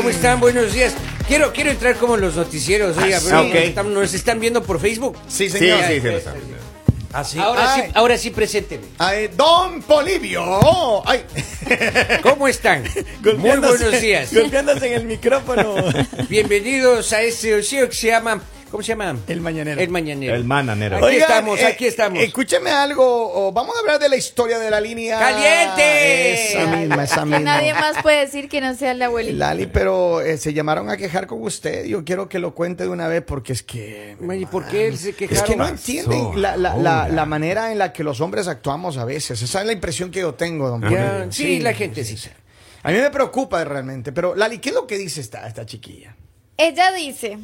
¿Cómo están? Buenos días. Quiero, quiero entrar como en los noticieros. Oiga, Ah, nos están viendo por Facebook. Sí, Sí, señor. sí, sí. Así. Ahora sí, ahora sí, presénteme. ay, Don Polivio. Ay. ¿Cómo están? Muy buenos días. Golpeándose en el micrófono. Bienvenidos a este ocio que se llama. ¿Cómo se llama? El Mañanero. El Mañanero. El mananero. Aquí Oigan, estamos, eh, aquí estamos. Escúcheme algo. o vamos a hablar de la historia de la línea. ¡Caliente! Esa misma, esa Que misma. nadie más puede decir que no sea la abuelita. Lali, pero eh, se llamaron a quejar con usted. Yo quiero que lo cuente de una vez porque es que. ¿Y por qué se Es quejaron? que no entienden la, la, la, la manera en la que los hombres actuamos a veces. Esa es la impresión que yo tengo, don Ya, Polibio. sí, la gente sí. A mí me preocupa realmente. Pero, Lali, ¿qué es lo que dice esta, esta chiquilla? Ella dice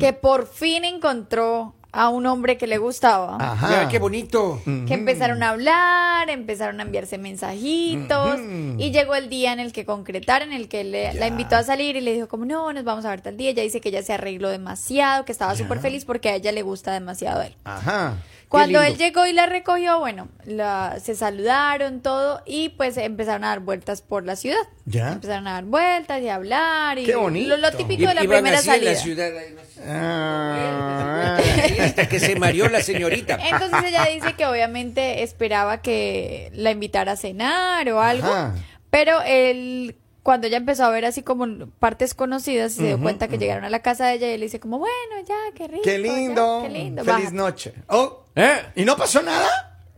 que por fin encontró a un hombre que le gustaba. Ajá. Ya, qué bonito. Que empezaron a hablar, empezaron a enviarse mensajitos y llegó el día en el que concretaron, en el que le- la invitó a salir y le dijo como no, nos vamos a ver tal día. Ella dice que ella se arregló demasiado, que estaba súper feliz porque a ella le gusta demasiado él. Ajá. Cuando él llegó y la recogió, bueno, la- se saludaron todo y pues empezaron a dar vueltas por la ciudad. ¿Ya? Empezaron a dar vueltas y a hablar y Qué bonito. Lo, lo típico de la Iban primera así en salida. la ciudad. ahí, no sé. Ah. Hasta que se mareó la señorita. Entonces ella dice que obviamente esperaba que la invitara a cenar o algo, Ajá. pero él cuando ella empezó a ver así como partes conocidas y se dio cuenta que llegaron a la casa de ella y él dice como bueno ya qué rico Qué ya, lindo. qué lindo Feliz bájate". noche. Oh. ¿Eh? ¿Y no pasó nada?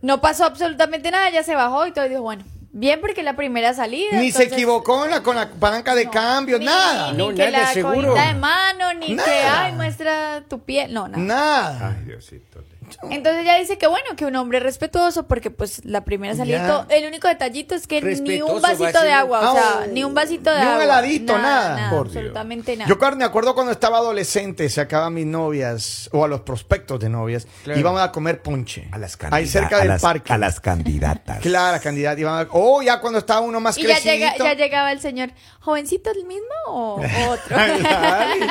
no pasó absolutamente nada ella se bajó y todo y dijo bueno bien porque es la primera salida Ni se equivocó en la, con la palanca de No, cambio, ni- nada. Ni, No, que nada, la seguro. de mano, ni que, Nada. ay, muestra tu piel. No, nada. Nada. Ay, Diosito. Entonces ella dice que bueno, que un hombre respetuoso, porque pues la primera salida, el único detallito es que ni un vasito de agua, o sea, ni un vasito de ni un agua. heladito, nada. Por Dios. absolutamente nada. Yo claro, me acuerdo cuando estaba adolescente, sacaba a mis novias o a los prospectos de novias, Claro. íbamos a comer ponche. A las candidatas. Ahí cerca a del las, parque. A las candidatas. Claro, candidata. Iban a... Oh, ya cuando estaba uno más y ya, llega, ya llegaba el señor, jovencito el mismo o, o otro. Ay,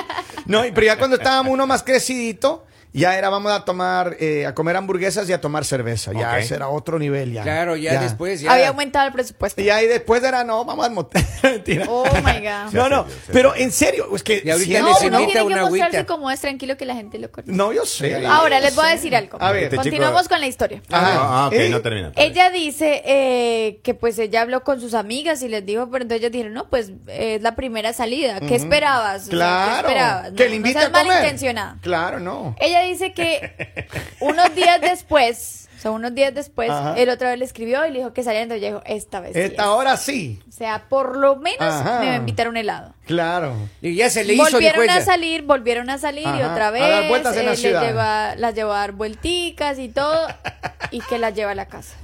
no, pero ya cuando estábamos uno más crecidito, ya era vamos a tomar, eh, a comer hamburguesas y a tomar cerveza. Ya Ok. ese era otro nivel ya. Claro, ya, después ya. Había aumentado el presupuesto. Y ahí después era, no, vamos al motel. Mentira. Oh my God. No, no, pero en serio, es que... Y ahorita No, les uno invita tiene que una mostrarse agüita. como es tranquilo que la gente lo conoce. No, yo sé. Ahora yo les voy a sé. decir algo. A ver. Continuamos chico- con la historia. Ajá. Ah, ok, ¿Eh? no termina. Ella dice eh, que pues ella habló con sus amigas y les dijo, pero entonces ellas dijeron, no, pues eh, es la primera salida. ¿Qué esperabas? O sea, Claro. ¿Qué esperabas? Que No- le no invite seas a comer. malintencionada. Claro, no. Ella dice que unos días después, o sea, unos días después, Ajá. él otra vez le escribió y le dijo que entonces ella dijo, esta vez sí Esta es". hora sí. O sea, por lo menos Ajá. me va a invitar a un helado. Claro. Y ya se le hizo, volvieron a salir, volvieron a salir y otra a vez dar vueltas en la eh, ciudad. les llevó a, las llevó a dar vuelticas y todo y que las lleva a la casa.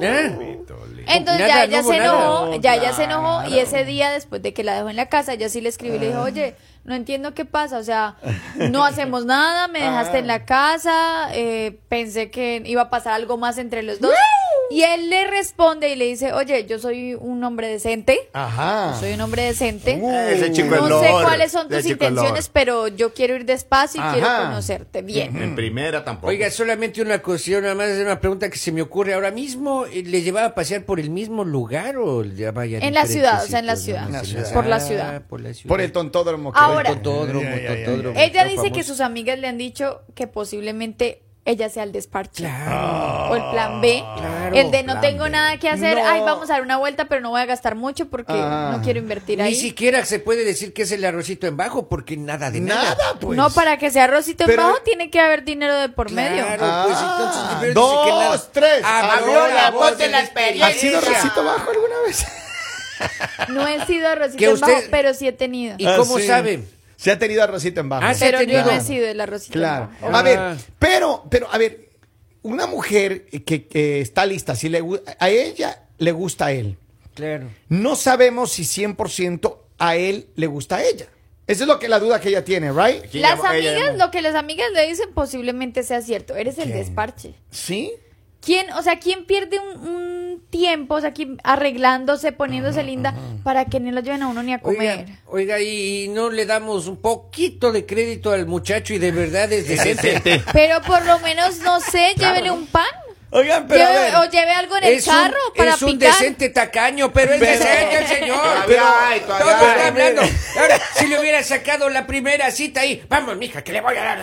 ¿Eh? Entonces ya ella no se enojó, No, ya ella se enojó y ese día después de que la dejó en la casa, ella sí le escribió y le dijo, oye, no entiendo qué pasa, o sea, no hacemos nada, me dejaste en la casa, eh, pensé que iba a pasar algo más entre los dos. Y él le responde y le dice, oye, yo soy un hombre decente, Ajá. soy un hombre decente. Uh, Ese chico no sé Lord, cuáles son tus intenciones, pero yo quiero ir despacio y Ajá. quiero conocerte bien. En primera tampoco. Oiga, solamente una cuestión, nada más es una pregunta que se me ocurre ahora mismo. ¿Le llevaba a pasear por el mismo lugar o le llevaba ya En la ciudad, o sea, en la ciudad. En la ciudad. Por la Ah, ciudad. Por la ciudad. Por el tontódromo. que Ahora- ahorita- Totódromo, Ya, ya, ya, ya. totódromo. Ella dice que sus amigas le han dicho que posiblemente ella sea el desparche. Claro. O el plan B. Claro, el de no tengo B. nada que hacer. No. Ay, vamos a dar una vuelta, pero no voy a gastar mucho porque Ah. no quiero invertir Ni ahí. siquiera se puede decir que es el arrocito en bajo porque nada de nada. Nada, pues. no, para que sea arrocito en bajo tiene que haber dinero de por medio. Claro, pues Ah, entonces pero dice dos, que nada. tres. Abrió la voz de la experiencia. ¿Ha sido Rosito Bajo alguna vez? No he sido arrocito en usted- bajo, pero sí he tenido. ¿Y Ah, cómo sí. sabe? Se ha tenido arrocito en bajo. Ah, Pero yo no he sido el arrocito Claro. en bajo. A ver, Ah. pero, pero, a ver, una mujer que, que está lista, si le, a ella le gusta a él, Claro. no sabemos si 100% a él le gusta a ella. Esa es lo que la duda que ella tiene, ¿right? Aquí Las ella amigas, lo que las amigas le dicen posiblemente sea cierto. Eres el desparche. ¿Sí? ¿Quién, o sea, quién pierde un, un tiempo, o sea, quién arreglándose, poniéndose linda para que no lo lleven a uno ni a comer? Oiga, oiga, y no le damos un poquito de crédito al muchacho y de verdad es decente. Decente. Pero por lo menos, no sé, llévele un pan. Oigan, pero a Lleve- ver. o lleve algo en el Es carro un, para es un picar. decente tacaño, pero es Pero- decente el señor. Todavía Pero hay, todavía todo hay. está hablando. Ahora, si le hubiera sacado la primera cita ahí, vamos, mija, que le voy a dar.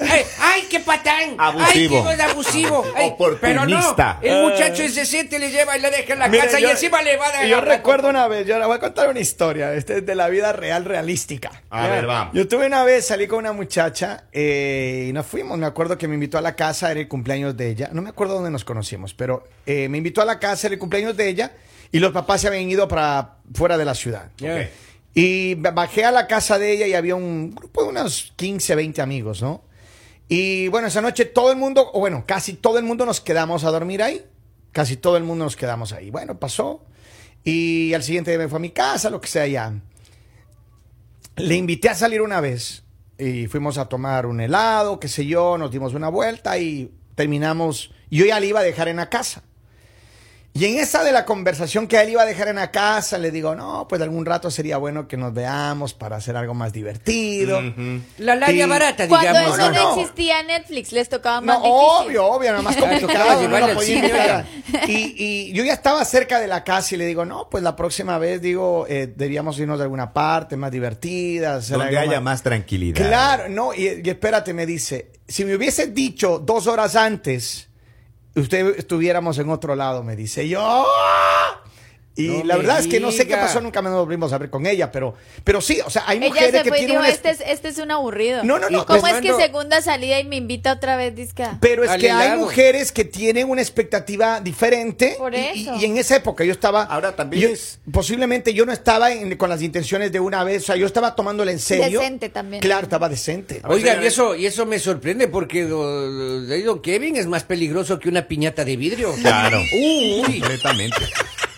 ¡Ay, ay qué patán! Abusivo. ¡Ay, qué abusivo! Ay, pero no, Oportunista. el muchacho es decente, le lleva y la deja en la casa y encima le va a dar. Yo recuerdo una vez, yo le voy a contar una historia, este es de la vida real, realística. A ver, vamos. Yo tuve una vez, salí con una muchacha eh, y nos fuimos. Me acuerdo que me invitó a la casa, era el cumpleaños de ella. No me acuerdo dónde nos conocimos, pero eh, me invitó a la casa, el cumpleaños de ella y los papás se habían ido para fuera de la ciudad. Y ba- bajé a la casa de ella y había un grupo de unos 15, 20 amigos, ¿no? Y bueno, esa noche todo el mundo, o bueno, casi todo el mundo nos quedamos a dormir ahí. Casi todo el mundo nos quedamos ahí. Bueno, pasó. Y al siguiente día me fue a mi casa, lo que sea ya. Le invité a salir una vez y fuimos a tomar un helado, qué sé yo, nos dimos una vuelta y terminamos. Yo ya le iba a dejar en la casa. Y en esa de la conversación que él iba a dejar en la casa, le digo, no, pues algún rato sería bueno que nos veamos para hacer algo más divertido. La labia Y- barata, Cuando digamos. eso no, no, no. existía Netflix, les tocaba No, más difícil. obvio, obvio, nada más Tocaba complicado. no lo podía. Y, y yo ya estaba cerca de la casa y le digo, no, pues la próxima vez, digo, eh, deberíamos irnos de alguna parte más divertida. hacer Donde algo haya más tranquilidad. Claro, no, y, y espérate, me dice, si me hubiese dicho dos horas antes, usted estuviéramos en otro lado, me dice yo. Y No la verdad es que no sé qué pasó, nunca me volvimos a ver con ella, pero, pero sí, o sea, hay Ella mujeres se que fue y tienen dijo, un este es, este es un aburrido. No, no, no, ¿Y ¿Cómo pues, es que segunda salida y me invita otra vez, disca? Pero es que hay mujeres que tienen una expectativa diferente. Por y- eso. Y, y en esa época yo estaba. Ahora también yo- es- Posiblemente yo no estaba en- con las intenciones de una vez. O sea, yo estaba tomándole en serio. Decente también. Claro, estaba decente. Oiga, y eso, y eso me sorprende porque do- do- don Kevin es más peligroso que una piñata de vidrio. Claro. Uy. Completamente.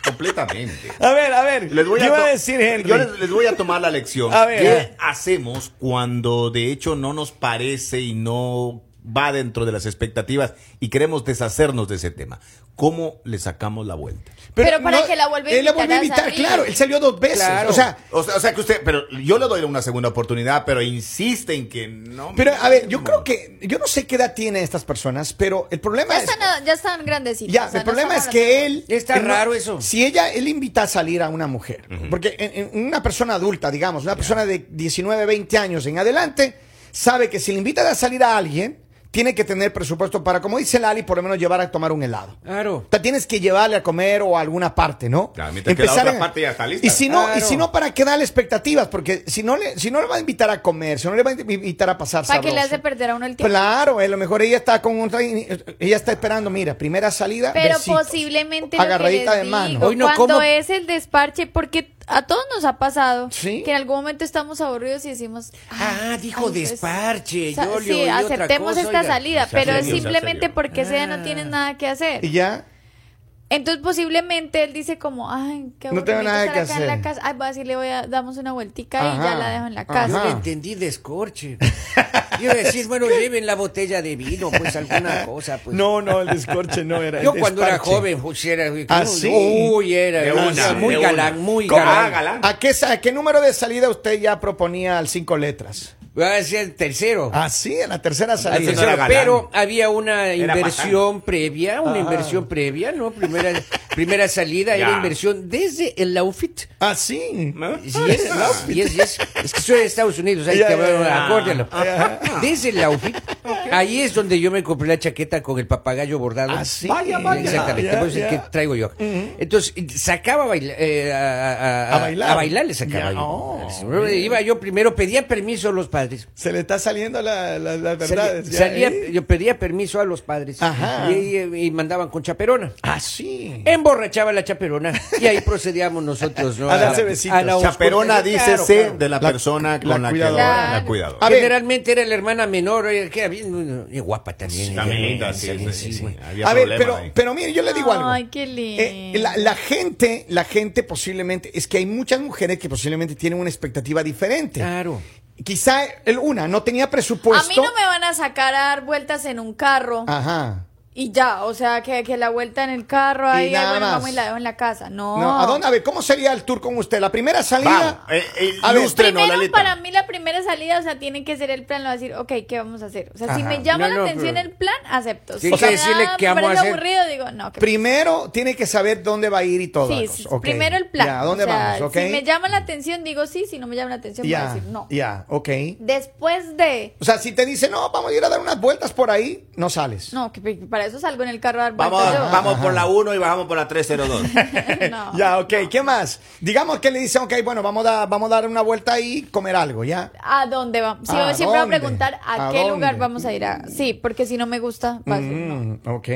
Completamente. A ver, a ver. Les voy ¿qué a iba to- a decir, Henry? Yo les, les voy a tomar la lección. A ver. ¿Qué hacemos cuando de hecho no nos parece y no va dentro de las expectativas y queremos deshacernos de ese tema? ¿Cómo le sacamos la vuelta? Pero para que la vuelva a Él la invitar volvió a invitar, claro. Él salió dos veces. Claro. O sea, O sea, o sea que usted, pero yo le doy una segunda oportunidad, pero insiste en que no. pero a ver, yo creo que. Yo no sé qué edad tienen estas personas, pero el problema Ya es. están, ya están grandecitos. Ya, o sea, el no problema es que él... Está él raro eso. Si ella, él invita a salir a una mujer, porque en- en una persona adulta, digamos, una persona de 19, 20 años en adelante, sabe que si le invita a salir a alguien, tiene que tener presupuesto para, como dice Lali, por lo menos llevar a tomar un helado. Claro. O sea, tienes que llevarle a comer o a alguna parte, ¿no? Claro, mientras que la otra parte ya está lista. Y si no, y si no ¿para qué darle expectativas? Porque si no le, si no le va a invitar a comer, si no le va a invitar a pasar ¿Para qué le hace perder a uno el tiempo? Claro, a lo mejor ella está con otra, ella está esperando, mira, primera salida, Pero besitos. posiblemente lo que agarradita les de mano. digo, Hoy no cuando como- es el desparche, porque a todos nos ha pasado Sí. que en algún momento estamos aburridos y decimos, Ah, dijo ay, desparche. yo le sí, oí otra aceptemos cosa, esta oiga. salida, Sea pero es serio, simplemente porque sea no Ah. tienes nada que hacer. Y ya, Entonces posiblemente él dice como, ay, qué No tengo nada estar que acá en la casa. Ay, voy a decirle, voy a, damos una vueltica y Ajá. ya la dejo en la casa. Yo le entendí descorche. Yo decir, bueno, lleven la botella de vino, pues alguna cosa. Pues. no, no, el descorche no era. Yo cuando era joven, pues era. ¿Ah, sí? Uy, era. De era una, muy de galán, una. muy galán. Ah, galán. ¿A qué, sa- a qué número de salida usted ya proponía al cinco letras? Va a ser el tercero. Ah, sí, en la tercera Al salida. No pero había una Era inversión previa, una inversión previa, ¿no? Primera, primera salida era inversión desde el outfit. Ah, sí. ¿No? Sí, es, yes, yes. es que soy de Estados Unidos, hay Ya, que hablar, acórdalo. Ajá. Desde el outfit, ahí es donde yo me compré la chaqueta con el papagayo bordado. Ah, sí. Vaya, vaya. Exactamente, pues, que traigo yo. Entonces, sacaba a, baila- eh, a, a- A bailar. a bailar le sacaba yo. oh. Iba yo primero, pedía permiso a los padres. Se le está saliendo la, la, las Salía- verdades. ya, salía- ¿eh? yo pedía permiso a los padres Ajá. y, y- y mandaban con chaperona. Ah, sí. Emborrachaba la chaperona y ahí procedíamos nosotros ¿no? A darse besitos. la Chaperona, dícese Claro, claro. de la, La- persona con la la, que cuidadora. la cuidadora. A ver. Generalmente era la hermana menor, oye, que era bien y guapa también. También, sí, sí, sí, sí. güey. Había A ver, pero, ahí. pero mire, yo le digo algo. Ay, qué lindo. Eh, la, la gente, la gente posiblemente, es que hay muchas mujeres que posiblemente tienen una expectativa diferente. Claro. Quizá el una no tenía presupuesto. a mí no me van a sacar a dar vueltas en un carro Ajá. Y ya, o sea, que, que la vuelta en el carro ahí, nada bueno, más. vamos y la dejo en la casa. No. No, ¿A dónde? A ver, ¿cómo sería el tour con usted? La primera salida. Eh, eh, A ver, ilústrenos, Primero, para mí la primera salida, o sea, tiene que ser el plan, lo va a decir, ok, ¿qué vamos a hacer? O sea, si me llama No, la no, atención pero- el plan, acepto. Si que me decirle qué vamos a hacer. aburrido, digo, no. que- Primero tiene que saber dónde va a ir y todo. Sí, sí, primero el plan. Ya, ¿a dónde O sea, vamos? Ok. Si me llama la atención, digo sí, si no me llama la atención, voy a Ya, decir no. ya, ok. Después de... O sea, si te dice, no, vamos a ir a dar unas vueltas por ahí, no sales. No, que que para eso salgo en el carro a dar Vamos, yo. vamos por la 1 y bajamos por la 302. No. Ya, ok. ¿Qué más? Digamos que le dice, ok, bueno, vamos a, vamos a dar una vuelta ahí y comer algo, ¿ya? ¿A dónde vamos? Sí, ¿A siempre va a dónde? preguntar a, ¿A qué dónde? lugar vamos a ir a... Sí, porque si no me gusta, va a decir no. Mm, ok,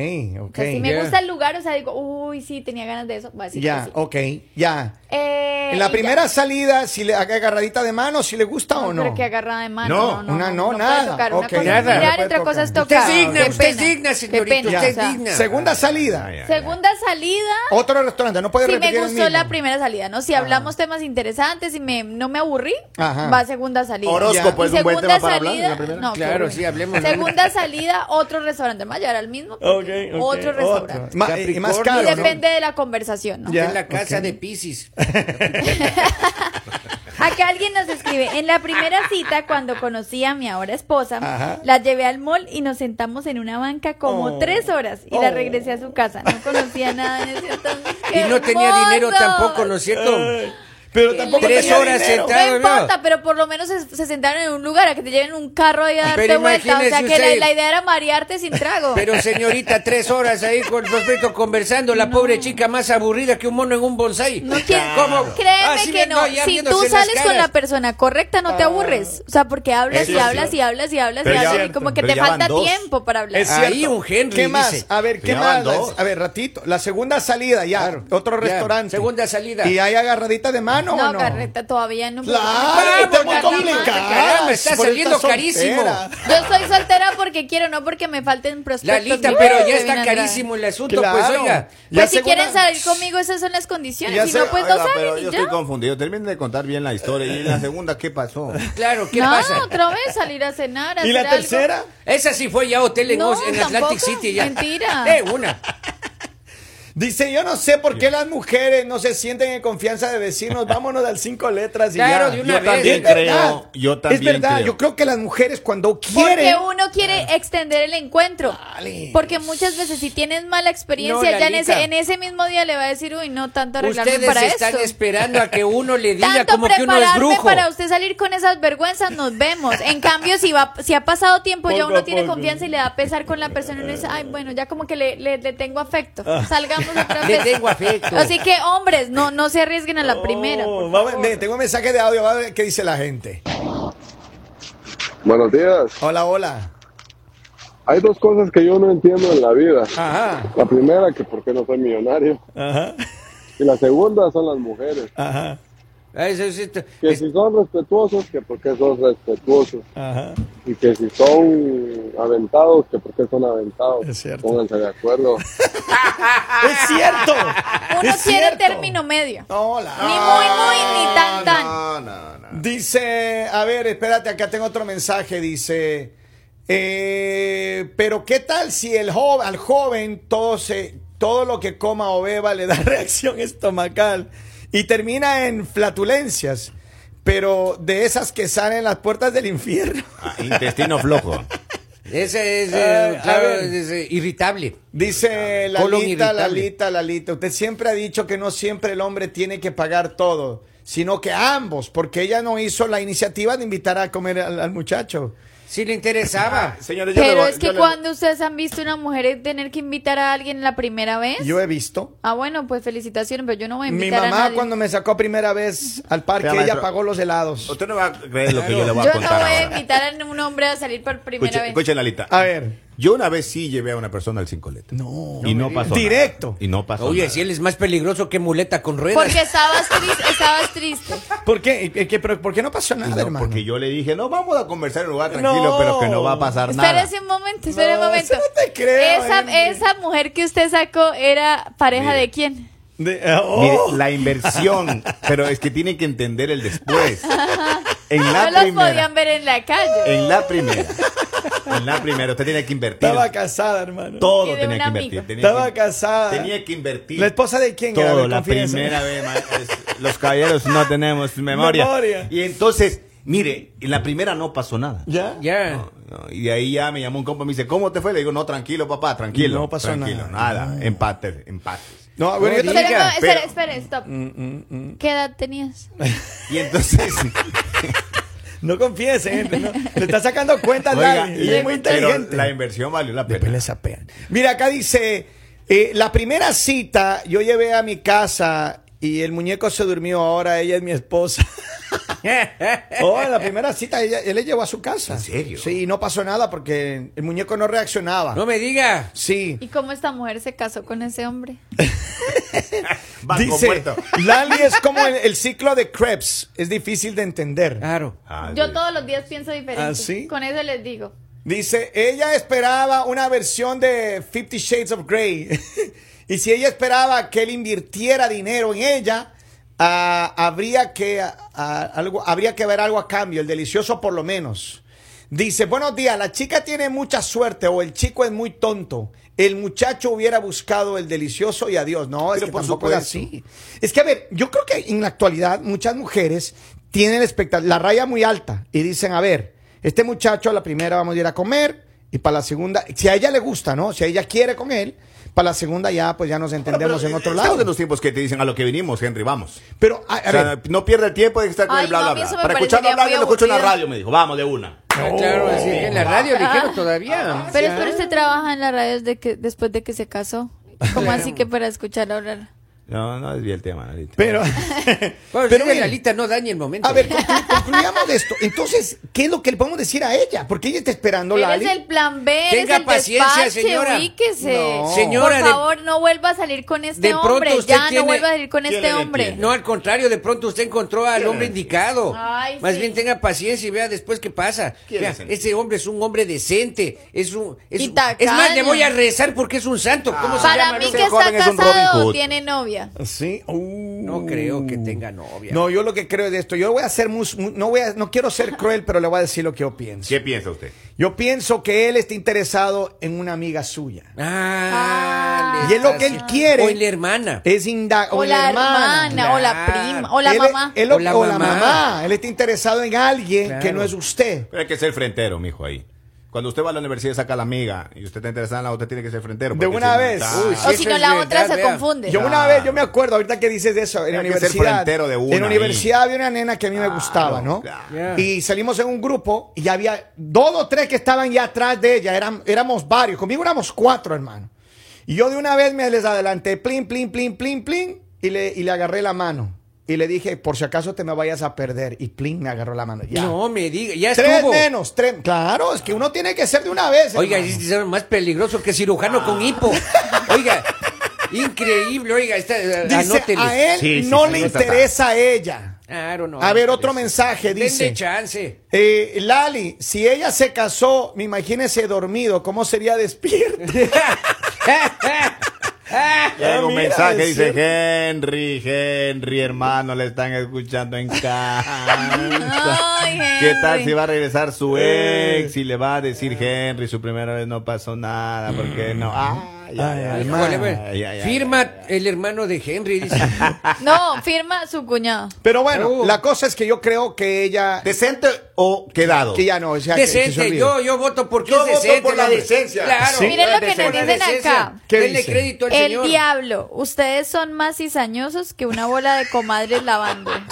ok. O sea, si me ya. gusta el lugar, o sea, digo, uy, sí, tenía ganas de eso, va a decir Ya, que sí. ok, ya. Eh, En la primera ya. salida, si le haga agarradita de mano, si le gusta o no. Pero que agarrada de mano. No, No, no, una no, nada. tocar. Una Ok, cosa nada. es No mirar otra cosa es tocar. Usted digna, usted digna, señorita, pena, o sea. Segunda salida. Ay, ay. Segunda salida. Otro restaurante, no puede Si repetir me el gustó mismo. la primera salida, ¿no? Si hablamos temas interesantes y me, no me aburrí, Ajá. va a segunda salida. Horóscopo Y es un buen segunda tema para hablar, salida- la primera. no, Claro, horrible. sí, hablemos. Segunda salida, otro restaurante. A llevar al mismo. Otro restaurante. Ma- eh, y más caro, Y ¿no? depende de la conversación, ¿no? Ya. en la casa de Pisces. Acá alguien nos escribe, en la primera cita, cuando conocí a mi ahora esposa, Ajá. la llevé al mall y nos sentamos en una banca como Oh. tres horas y la regresé a su casa. No conocía nada en ese entonces. Y no tenía dinero tampoco, ¿no es cierto? Pero tampoco Tres tenía horas sentado. No Claro, importa, pero por lo menos se, se sentaron en un lugar a que te lleven un carro ahí a darte Pero vuelta. O sea que la, idea era marearte sin trago. Pero señorita, tres horas ahí con el prospecto conversando, la pobre chica más aburrida que un mono en un bonsai. No quiero, ¿Cómo? créeme que no. Si tú sales con la persona correcta, no te aburres. O sea, porque hablas Eso y hablas y hablas y hablas y Pero hablas y como que pero te falta dos. tiempo para hablar. Es Ahí un Henry ¿Qué más? dice. A ver, ¿qué más? dos. A ver, ratito. La segunda salida, ya. Claro. Otro restaurante. segunda salida. ¿Y hay agarradita de mano no, o no? carreta todavía no. Claro, está muy complicada. caramba, está saliendo carísimo. Yo estoy soltera porque quiero, no porque me falten prospectos. Lalita, pero ya está carísimo el asunto, Claro. pues oiga. Pues si quieren salir conmigo, esas son las condiciones. Ya Si se- no, pues no Oiga, pero salen yo y ya. estoy confundido. Terminen de contar bien la historia. ¿Y la segunda qué pasó? Claro, ¿qué no, pasa? otra vez salir a cenar. a ¿Y la algo. tercera? Esa sí fue ya hotel en, No, Atlantic. City ya. Mentira. Eh, una. Dice, yo no sé por qué las mujeres no se sienten en confianza de decirnos, vámonos al cinco letras y Claro, ya. de una Yo vez. también Es verdad. creo. Yo también Es verdad, creo. yo creo que las mujeres cuando Porque quieren... uno quiere extender el encuentro. Dale. Porque muchas veces si tienes mala experiencia, No, ya en ese, en ese mismo día le va a decir, uy, no tanto arreglarme Ustedes para están esto. esperando a que uno le diga Tanto como que uno es prepararme brujo. para usted salir con esas vergüenzas, nos vemos. En cambio, si va, si ha pasado tiempo, ya uno a tiene confianza y le da pesar con la persona y uno dice, ay, bueno, ya como que le, le, le tengo afecto. Salgamos otra Le vez. tengo afecto. Así que, hombres, no, no se arriesguen a la primera. por Oh, favor. ve, tengo un mensaje de audio, vamos a ver qué dice la gente. Buenos días. Hola, hola. Hay dos cosas que yo no entiendo en la vida. Ajá, La primera, que por qué no soy millonario. ajá, Y la segunda son las mujeres. ajá, Que Es- si son respetuosos, que por qué son respetuosos. ajá. Y que si son aventados, que por qué son aventados. Es cierto. Pónganse de acuerdo. Es cierto. Uno es quiere cierto. término medio. Hola. Ni muy, muy, ni tan, tan. No, no, no. Dice, a ver, espérate, acá tengo otro mensaje. Dice, eh, pero ¿qué tal si el joven, al joven todo se, todo lo que coma o beba le da reacción estomacal y termina en flatulencias, pero de esas que salen las puertas del infierno? Ah, intestino flojo. Ese es, Ay, eh, claro, es, eh, irritable. Dice Lalita, irritable. Lalita, Lalita, usted siempre ha dicho que no siempre el hombre tiene que pagar todo, sino que ambos, porque ella no hizo la iniciativa de invitar a comer al, al muchacho. Si le interesaba. Señores, yo le Pero voy- es que yo le- cuando ustedes han visto una mujer tener que invitar a alguien la primera vez. Yo he visto. Ah, bueno, pues felicitaciones, pero yo no voy a Mi invitar a mamá nadie. cuando me sacó primera vez al parque, ella pagó los helados. Usted no va a creer lo que yo le voy a Yo no contar voy a invitar a un hombre a salir por primera Escuche, vez. escuche, Lalita. A ver. Yo una vez sí llevé a una persona al cinco letras. No. Y no pasó Directo. nada. Y no pasó Oye, nada. si él es más peligroso que muleta con ruedas. Porque estabas triste, estabas triste. ¿Por qué? ¿Qué- qué- pero ¿Por qué no pasó nada, No, hermano? porque yo le dije, no, vamos a conversar en un lugar tranquilo, No. pero que no va a pasar nada. Espérese un momento, espere un momento. eso no te creo, esa, esa mujer que usted sacó era pareja Mire. de quién? De- oh. Mire, la inversión, pero es que tienen que entender el después. En la no los primera. podían ver en la calle. En la primera. En la primera. Usted tenía que invertir. Estaba casada, hermano. Todo tenía que amigo. invertir. tenía Estaba que- casada. Tenía que invertir. ¿La esposa de quién era? Todo, ver, la primera vez. es- Los caballeros no tenemos memoria. Memoria. Y entonces, mire, en la primera no pasó nada. ¿Ya? Ya. No, no, y de ahí ya me llamó un compa y me dice, ¿cómo te fue? Le digo, no, tranquilo, papá, tranquilo. No pasó tranquilo, nada. nada. Empate, empates. No, bueno, yo No, también-. Espera, no, espera, espera, stop. Mm, ¿Qué edad tenías? Y entonces, No confiese, gente. no. Le está sacando cuentas, oiga, y- es muy pero inteligente. la inversión valió la Después pena. le sapean. Mira, acá dice, eh, la primera cita yo llevé a mi casa y el muñeco se durmió, ahora ella es mi esposa. Oh, en la primera cita ella, él le llevó a su casa. ¿En serio? Sí, no pasó nada porque el muñeco no reaccionaba. No me diga. Sí. ¿Y cómo esta mujer se casó con ese hombre? Dice, muerto. Lali es como el, el ciclo de Krebs, es difícil de entender. Claro. Ah, Yo sí. todos los días pienso diferente. ¿Ah, sí? Con eso les digo. Dice, ella esperaba una versión de Fifty Shades of Grey. y si ella esperaba que él invirtiera dinero en ella, ah, habría, que, ah, algo, habría que ver algo a cambio, el delicioso por lo menos. Dice, buenos días, la chica tiene mucha suerte o el chico es muy tonto. El muchacho hubiera buscado el delicioso y adiós. No, es Pero que por tampoco es así. Es que, a ver, yo creo que en la actualidad muchas mujeres tienen la raya muy alta y dicen, a ver, este muchacho a la primera vamos a ir a comer y para la segunda, si a ella le gusta, ¿no? Si a ella quiere con él, para la segunda ya pues ya nos entendemos Pero, en otro lado. en los tiempos que te dicen a lo que vinimos, Henry, vamos. Pero, a, a O sea, ver, no pierde el tiempo de estar con Ay, el bla, no, Para escucharlo hablar, yo lo escucho en la radio, me dijo, vamos de una. Ah, claro, en la radio le dijeron todavía. Pero Ya. es que usted trabaja en la radio desde que, después de que se casó. ¿Cómo así que para escuchar hablar? No, no desvía el tema, Narita. pero, Bueno, pero es que mire, Lalita no daña el momento. a ver, conclu- concluyamos de esto. Entonces, ¿qué es lo que le podemos decir a ella? Porque ella está esperando, Lali. Eres el plan B, Tenga el paciencia, despache, señora. ubíquese. No. Señora, Por de- favor, no vuelva a salir con este hombre. Ya, tiene- no vuelva a salir con ¿Quién este hombre. No, al contrario, de pronto usted encontró al hombre indicado. Ay, Más sí. bien tenga paciencia y vea después qué pasa. ¿Quién Vea, es ese hombre es un hombre decente, es un es, es más le voy a rezar porque es un santo. ¿Cómo se Para llama? mí que está es casado tiene novia. Sí. Uh. No creo que tenga novia. No, yo lo que creo de esto, yo voy a ser mus- mu- no voy a, no quiero ser cruel, pero le voy a decir lo que yo pienso. ¿Qué piensa usted? Yo pienso que él está interesado en una amiga suya. Ah, Y le es lo que él quiere. O en la hermana. Es inda- O, la hermana, o la prima, o la Él- mamá. él O la o la mamá. mamá. Él está interesado en alguien Claro. que no es usted. Pero hay que ser frentero, mijo, ahí. Cuando usted va a la universidad y saca a la amiga y usted está interesado en la otra, tiene que ser frentero. De una si vez. Uy, o si no, la otra se confunde. Yo una vez, yo me acuerdo, ahorita que dices eso, en la Hay que ser universidad. frentero de una en la universidad había una nena que a mí me gustaba, ¿no? claro. Y salimos en un grupo y había dos o tres que estaban ya atrás de ella. Eran, éramos varios. Conmigo éramos cuatro, hermano. Y yo de una vez me les adelanté, plin, plin, plin, plin, plin, y le, y le agarré la mano. Y le dije, por si acaso te me vayas a perder. Y plin, me agarró la mano. Ya. No me diga, ya tres estuvo. menos, tres. Claro, es que uno tiene que ser de una vez. Oiga, hermano. es más peligroso que cirujano con hipo. Oiga, increíble, oiga, está, Dice, anótele. a él Sí, sí, no sí, le interesa a ella. Claro, no. A ver, otro mensaje denle dice. chance. Eh, Lali, si ella se casó, me imagínese dormido, ¿cómo sería despierto? Llega un mensaje, dice. Henry, Henry, hermano, le están escuchando en casa. Ay, ¿Qué tal si va a regresar su ex y le va a decir Henry, su primera vez no pasó nada, porque no? Ay, ay, ay, Ay, ay, Firma el hermano de Henry, dice. No, firma su cuñado. Pero bueno, Uh. la cosa es que yo creo que ella... ¿Decente o quedado? Que ya no, o sea, que- que decente, yo, yo voto porque Yo es voto decente. por la el decencia. Claro. Sí. Miren lo que nos dicen acá. ¿Qué Denle dice? crédito al El señor. diablo, ustedes son más cizañosos que una bola de comadres lavando.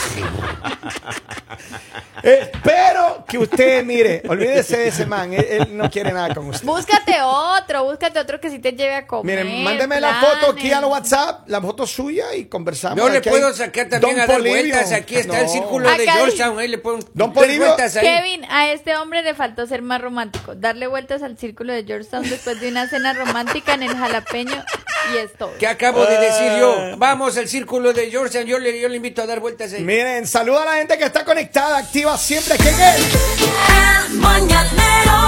Espero que usted, mire, olvídese de ese man, él, él no quiere nada con usted. Búscate otro, búscate otro que sí te lleve a comer. Miren, mándeme la foto aquí al WhatsApp, la foto suya y conversamos. Yo le Aquí puedo sacar también Don a dar Polibio. vueltas. Aquí está el círculo de Acá Georgetown. Ahí le puedo Don dar Polibio. vueltas ahí. Kevin, a este hombre le faltó ser más romántico. Darle vueltas al círculo de Georgetown después de una cena romántica en el jalapeño y es todo. ¿Qué acabo de decir yo? Vamos al círculo de Georgetown. Yo le, yo le invito a dar vueltas ahí. Miren, saluda a la gente que está conectada, activa siempre. ¿Quién es? El mañanero